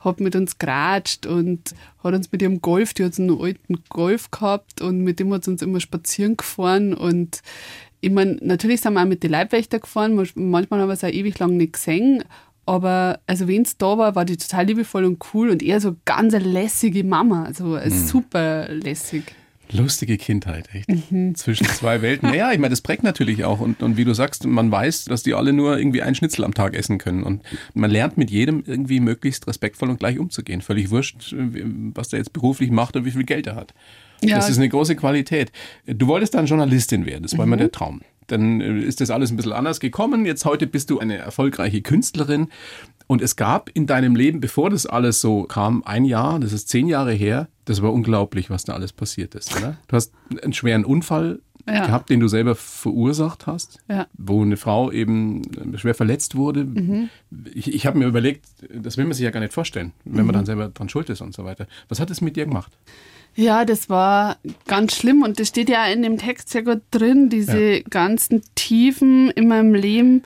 hat mit uns geratscht und hat uns mit ihrem Golf, die hat so einen alten Golf gehabt und mit dem hat sie uns immer spazieren gefahren und ich meine, natürlich sind wir auch mit den Leibwächter gefahren, manchmal haben wir es auch ewig lang nicht gesehen, aber also wenn es da war, war die total liebevoll und cool und eher so ganz eine lässige Mama, also super lässig. Lustige Kindheit, echt. Mhm. Zwischen zwei Welten. Naja, ich meine, das prägt natürlich auch. Und, und wie du sagst, man weiß, dass die alle nur irgendwie einen Schnitzel am Tag essen können. Und man lernt mit jedem irgendwie möglichst respektvoll und gleich umzugehen. Völlig wurscht, was der jetzt beruflich macht und wie viel Geld er hat. Ja. Das ist eine große Qualität. Du wolltest dann Journalistin werden, das war Mhm. immer der Traum. Dann äh, ist das alles ein bisschen anders gekommen. Jetzt heute bist du eine erfolgreiche Künstlerin. Und es gab in deinem Leben, bevor das alles so kam, ein Jahr, das ist zehn Jahre her, das war unglaublich, was da alles passiert ist. Oder? Du hast einen schweren Unfall Ja. gehabt, den du selber verursacht hast, Ja. wo eine Frau eben äh, schwer verletzt wurde. Mhm. Ich, ich habe mir überlegt, das will man sich ja gar nicht vorstellen, wenn Mhm. man dann selber dran schuld ist und so weiter. Was hat es mit dir gemacht? Ja, das war ganz schlimm und das steht ja in dem Text sehr gut drin. Diese ganzen Tiefen in meinem Leben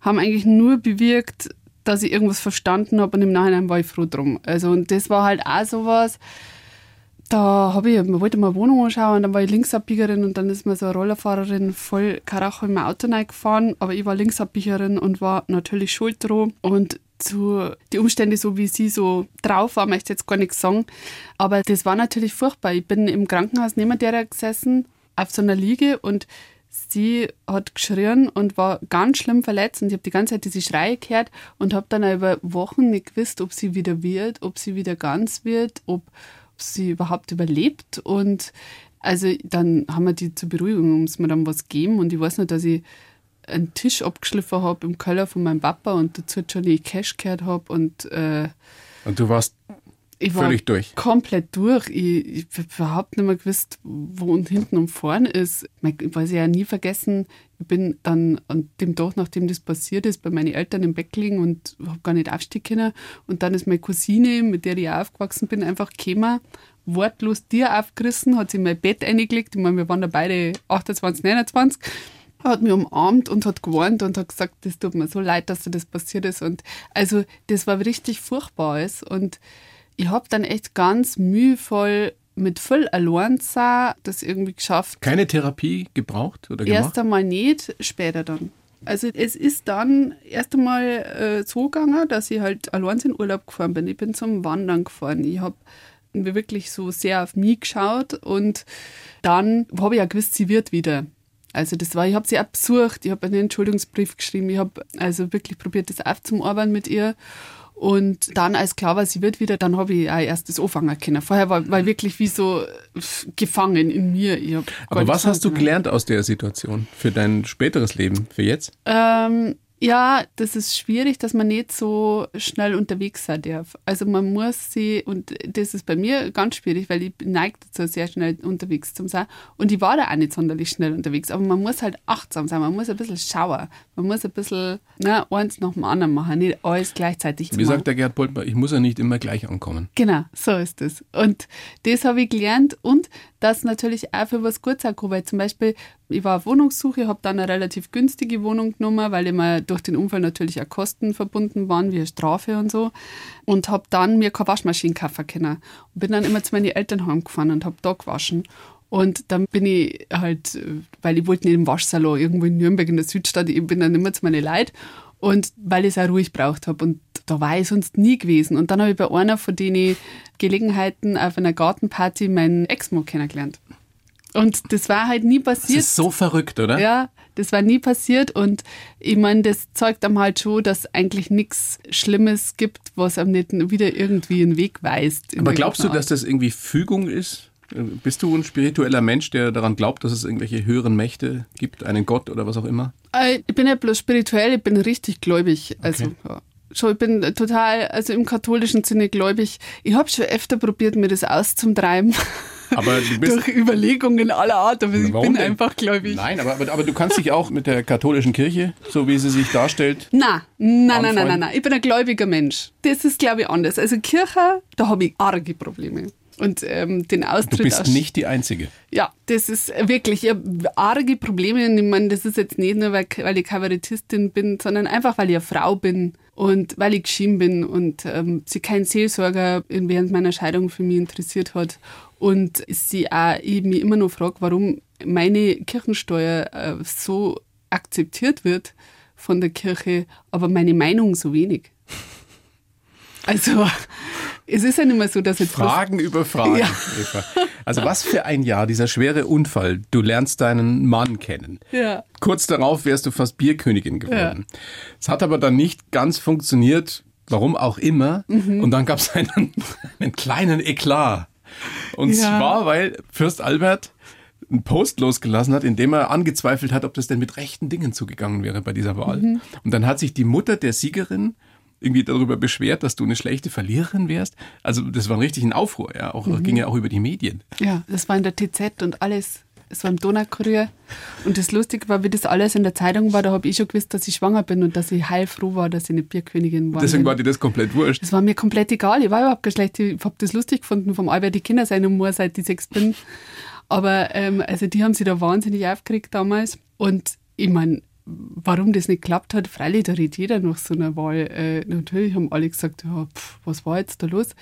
haben eigentlich nur bewirkt, dass ich irgendwas verstanden habe und im Nachhinein war ich froh drum. Also und das war halt auch sowas, da habe ich, man wollte mal eine Wohnung anschauen und dann war ich Linksabbiegerin und dann ist mir so eine Rollerfahrerin voll Karacho in mein Auto gefahren, aber ich war Linksabbiegerin und war natürlich schuld dran. Und zu die Umstände so wie sie so drauf war, möchte ich jetzt gar nichts sagen, aber das war natürlich furchtbar. Ich bin im Krankenhaus neben der gesessen auf so einer Liege und sie hat geschrien und war ganz schlimm verletzt und ich habe die ganze Zeit diese Schreie gehört und habe dann über Wochen nicht gewusst, ob sie wieder wird, ob sie wieder ganz wird, ob sie überhaupt überlebt. Und also dann haben wir die zur Beruhigung uns mir dann was gegeben und ich weiß noch, dass ich einen Tisch abgeschliffen habe im Keller von meinem Papa und dazu Johnny Cash gehört habe und äh, Und du warst ich war Völlig durch. komplett durch. Ich, ich habe überhaupt nicht mehr gewusst, wo und hinten und vorn ist. Ich weiß ja nie vergessen, ich bin dann an dem Tag, nachdem das passiert ist, bei meinen Eltern im Bett gelegen und habe gar nicht aufstehen können. Und dann ist meine Cousine, mit der ich auch aufgewachsen bin, einfach gekommen, wortlos dir aufgerissen, hat sie in mein Bett eingelegt. Ich meine, wir waren da beide 28, 29 hat mich umarmt und hat gewarnt und hat gesagt, das tut mir so leid, dass dir das passiert ist. Und also das war richtig furchtbar alles. Und ich habe dann echt ganz mühevoll mit viel Alleinsein das irgendwie geschafft. keine Therapie gebraucht oder Erst gemacht? einmal nicht, später dann. Also es ist dann erst einmal äh, so gegangen, dass ich halt allein in Urlaub gefahren bin. Ich bin zum Wandern gefahren. Ich habe wirklich so sehr auf mich geschaut und dann habe ich ja gewusst, sie wird wieder. Also das war, ich habe sie auch besucht, ich habe einen Entschuldigungsbrief geschrieben, ich habe also wirklich probiert, das aufzuarbeiten mit ihr. Und dann, als klar war, sie wird wieder, dann habe ich auch erst das anfangen können. Vorher war, war ich wirklich wie so gefangen in mir. Aber was hast du gelernt aus der Situation für dein späteres Leben, für jetzt? Ähm, Ja, das ist schwierig, dass man nicht so schnell unterwegs sein darf. Also man muss sie, und das ist bei mir ganz schwierig, weil ich neige dazu, sehr schnell unterwegs zu sein. Und ich war da auch nicht sonderlich schnell unterwegs. Aber man muss halt achtsam sein, man muss ein bisschen schauen. Man muss ein bisschen ne, eins nach dem anderen machen, nicht alles gleichzeitig Wie sagt der Gerd Poltmer, ich muss ja nicht immer gleich ankommen. Genau, so ist es. Und das habe ich gelernt und dass natürlich auch für was Gutes auch weil zum Beispiel, ich war auf Wohnungssuche, habe dann eine relativ günstige Wohnung genommen, weil immer durch den Unfall natürlich auch Kosten verbunden waren, wie eine Strafe und so. Und habe dann mir keine Waschmaschine kaufen können. Und bin dann immer zu meinen Eltern heimgefahren und habe da gewaschen. Und dann bin ich halt, weil ich wollte nicht im Waschsalon irgendwo in Nürnberg in der Südstadt, ich bin dann immer zu meinen Leuten und weil ich es auch ruhig braucht habe. Und da war ich sonst nie gewesen. Und dann habe ich bei einer von den Gelegenheiten auf einer Gartenparty meinen Ex-Mo kennengelernt. Und das war halt nie passiert. Das ist so verrückt, oder? Ja, das war nie passiert. Und ich meine, das zeugt einem halt schon, dass eigentlich nichts Schlimmes gibt, was einem nicht wieder irgendwie einen Weg weist. Aber glaubst du, dass das irgendwie Fügung ist? Bist du ein spiritueller Mensch, der daran glaubt, dass es irgendwelche höheren Mächte gibt, einen Gott oder was auch immer? Äh, ich bin ja bloß spirituell, ich bin richtig gläubig. Also, okay. ja. Schon, ich bin total, also im katholischen Sinne gläubig. Ich habe schon öfter probiert, mir das auszutreiben. Aber du bist Durch Überlegungen aller Art, aber ich bin denn? einfach gläubig. Nein, aber, aber, aber, du kannst dich auch mit der katholischen Kirche, so wie sie sich darstellt. Nein, nein, nein, nein, nein, nein. Ich bin ein gläubiger Mensch. Das ist, glaube ich, anders. Also Kirche, da habe ich arge Probleme und ähm, den Austritt. Du bist nicht die Einzige. Ja, das ist wirklich ich arge Probleme. Ich meine, das ist jetzt nicht nur, weil, weil ich Kabarettistin bin, sondern einfach, weil ich eine Frau bin und weil ich geschieden bin und ähm, sie kein Seelsorger während meiner Scheidung für mich interessiert hat und sie auch ich mich immer noch frage, warum meine Kirchensteuer äh, so akzeptiert wird von der Kirche, aber meine Meinung so wenig. Also es ist ja nicht mehr so, dass jetzt Fragen über Fragen, ja. Eva. Also was für ein Jahr, dieser schwere Unfall. Du lernst deinen Mann kennen. Ja. Kurz darauf wärst du fast Bierkönigin geworden. Es ja. hat aber dann nicht ganz funktioniert, warum auch immer. Mhm. Und dann gab es einen, einen kleinen Eklat. Und ja. zwar, weil Fürst Albert einen Post losgelassen hat, in dem er angezweifelt hat, ob das denn mit rechten Dingen zugegangen wäre bei dieser Wahl. Mhm. Und dann hat sich die Mutter der Siegerin irgendwie darüber beschwert, dass du eine schlechte Verliererin wärst. Also das war richtig ein Aufruhr, ja. Auch, mhm. ging ja auch über die Medien. Ja, das war in der TZ und alles. Es war im Donaukurier. Und das Lustige war, wie das alles in der Zeitung war, da habe ich schon gewusst, dass ich schwanger bin und dass ich heilfroh war, dass ich eine Bierkönigin war. Deswegen war dir das komplett wurscht. Das war mir komplett egal. Ich war überhaupt gar schlecht. Ich habe das lustig gefunden, vom Albert die Kinder sein Humor, seit ich sechs bin. Aber ähm, also die haben sich da wahnsinnig aufgeregt damals. Und ich meine, warum das nicht geklappt hat, freilich, da redet jeder nach so einer Wahl. Äh, natürlich haben alle gesagt, ja, pff, was war jetzt da los?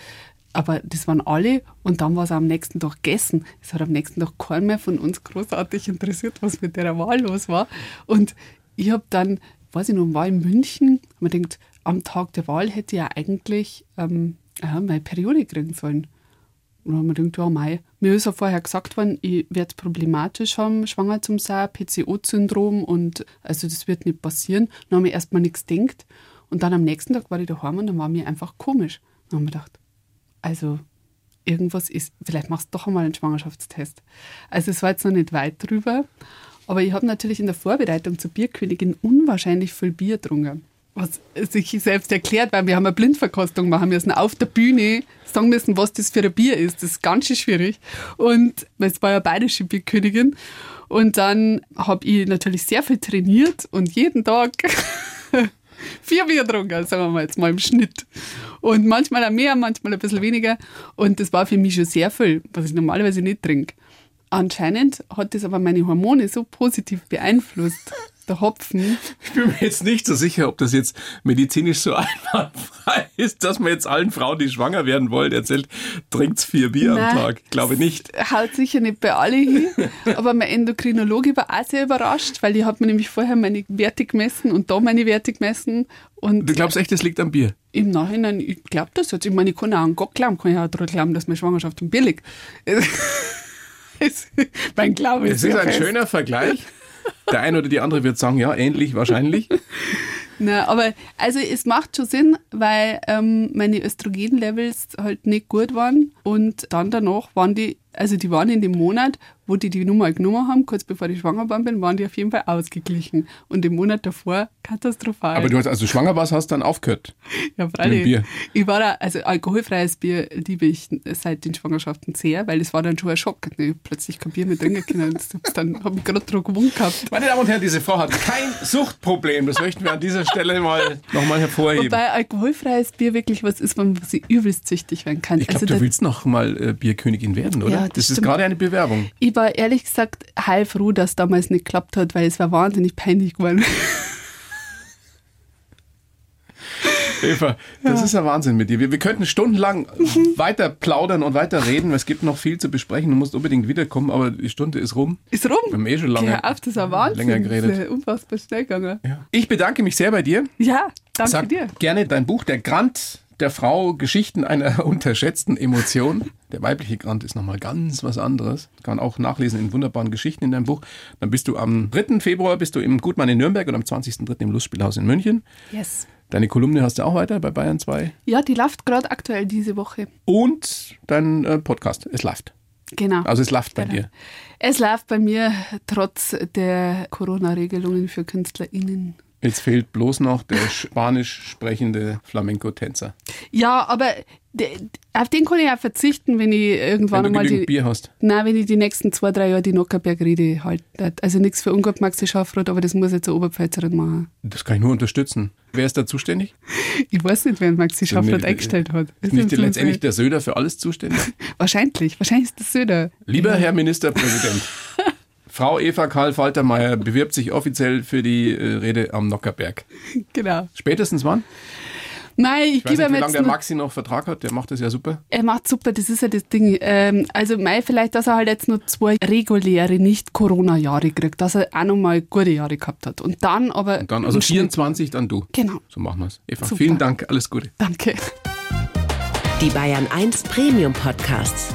Aber das waren alle und dann war es am nächsten Tag gegessen. Es hat am nächsten Tag keinen mehr von uns großartig interessiert, was mit der Wahl los war. Und ich habe dann, weiß ich noch, war in München, man denkt, am Tag der Wahl hätte ich ja eigentlich ähm, ja, meine Periode kriegen sollen. Und dann haben wir gedacht, ja, mei. Mir ist ja vorher gesagt worden, ich werde problematisch haben, schwanger zum sein, PCO-Syndrom und also das wird nicht passieren. Dann habe ich erstmal nichts gedacht. Und dann am nächsten Tag war ich daheim und dann war mir einfach komisch. Dann haben wir gedacht, also irgendwas ist, vielleicht machst du doch einmal einen Schwangerschaftstest. Also es war jetzt noch nicht weit drüber, aber ich habe natürlich in der Vorbereitung zur Bierkönigin unwahrscheinlich viel Bier getrunken was sich selbst erklärt, weil wir haben eine Blindverkostung machen müssen auf der Bühne, sagen müssen, was das für ein Bier ist. Das ist ganz schön schwierig. Und es war ja bayerische Bierkönigin. Und dann habe ich natürlich sehr viel trainiert und jeden Tag vier Bier getrunken, sagen wir mal jetzt mal im Schnitt. Und manchmal mehr, manchmal ein bisschen weniger. Und das war für mich schon sehr viel, was ich normalerweise nicht trinke. Anscheinend hat das aber meine Hormone so positiv beeinflusst, der Hopfen. Ich bin mir jetzt nicht so sicher, ob das jetzt medizinisch so einwandfrei ist, dass man jetzt allen Frauen, die schwanger werden wollen, erzählt, trinkt vier Bier Nein, am Tag. Ich glaube nicht. Haut sicher nicht bei alle hin. Aber mein Endokrinologe war auch sehr überrascht, weil ich habe mir nämlich vorher meine Werte gemessen und da meine Werte gemessen. Und du glaubst echt, das liegt am Bier? Im Nachhinein, ich glaube das jetzt. Ich meine, ich kann auch an Gott glauben, kann ich auch daran glauben, dass meine Schwangerschaft am Bier liegt. mein Glaube ist, das ist ein fest. schöner Vergleich. Der eine oder die andere wird sagen, ja, ähnlich wahrscheinlich. Na, aber also es macht schon Sinn, weil ähm, meine Östrogenlevels halt nicht gut waren und dann danach waren die also die waren in dem Monat, wo die die Nummer genommen haben, kurz bevor ich schwanger geworden bin, waren die auf jeden Fall ausgeglichen. Und im Monat davor katastrophal. Aber du hast, als du schwanger warst, hast dann aufgehört. Ja, freilich. Bier. Ich war da, also alkoholfreies Bier liebe ich seit den Schwangerschaften sehr, weil es war dann schon ein Schock. Hab plötzlich kein Bier mehr trinken können. Und Dann habe ich gerade dran gewohnt gehabt. Meine Damen und Herren, diese Frau hat kein Suchtproblem. Das möchten wir an dieser Stelle mal nochmal hervorheben. Wobei alkoholfreies Bier wirklich was ist, wo sie übelst süchtig werden kann. ich glaube, also du willst noch mal äh, Bierkönigin werden, oder? Ja, das das ist gerade eine Bewerbung. ich war ehrlich gesagt heilfroh, dass damals nicht geklappt hat, weil es war wahnsinnig peinlich geworden. Eva, das ist ja Wahnsinn mit dir. Wir, wir könnten stundenlang weiter plaudern und weiter reden. Es gibt noch viel zu besprechen. Du musst unbedingt wiederkommen, aber die Stunde ist rum. Ist rum. Wir haben eh schon lange, Hör auf, das ist ein Wahnsinn. länger geredet. Das ist ja unfassbar schnell gegangen. Ja. Ich bedanke mich sehr bei dir. Ja, danke Sag dir. gerne dein Buch, Der Grant der Frau, Geschichten einer unterschätzten Emotion. Der weibliche Grant ist nochmal ganz was anderes. Kann man auch nachlesen in wunderbaren Geschichten in deinem Buch. Dann bist du am 3. Februar bist du im Gutmann in Nürnberg und am 20.03. im Lustspielhaus in München. Yes. Deine Kolumne hast du auch weiter bei Bayern 2. Ja, die läuft gerade aktuell diese Woche. Und dein äh, Podcast. Es läuft. Genau. Also es läuft bei Genau. dir. Es läuft bei mir trotz der Corona-Regelungen für KünstlerInnen. Jetzt fehlt bloß noch der spanisch sprechende Flamenco-Tänzer. Ja, aber auf den kann ich auch verzichten, wenn ich irgendwann Wenn du genügend die, Bier hast. Nein, wenn ich die nächsten zwei, drei Jahre die Nockerberg-Rede halte. Also nichts für ungut Maxi Schafroth, aber das muss jetzt eine Oberpfälzerin machen. Das kann ich nur unterstützen. Wer ist da zuständig? Ich weiß nicht, wer Maxi nicht- eingestellt hat. Ist nicht letztendlich der Söder für alles zuständig? Wahrscheinlich. Wahrscheinlich ist das Söder. Lieber Herr Ministerpräsident, Frau Eva Karl Faltermeier bewirbt sich offiziell für die äh, Rede am Nockerberg. Genau. Spätestens wann? Nein, ich, Ich gebe nicht, ihm wie lange jetzt der Maxi noch Vertrag hat. Der macht das ja super. Er macht super, das ist ja das Ding. Ähm, also Mai vielleicht, dass er halt jetzt nur zwei reguläre, nicht Corona-Jahre kriegt, dass er auch noch mal gute Jahre gehabt hat. Und dann aber... Und dann, also im Schnitt- 24, dann du. Genau. So machen wir es. Eva, Super. vielen Dank. Alles Gute. Danke. Die Bayern 1 Premium Podcasts.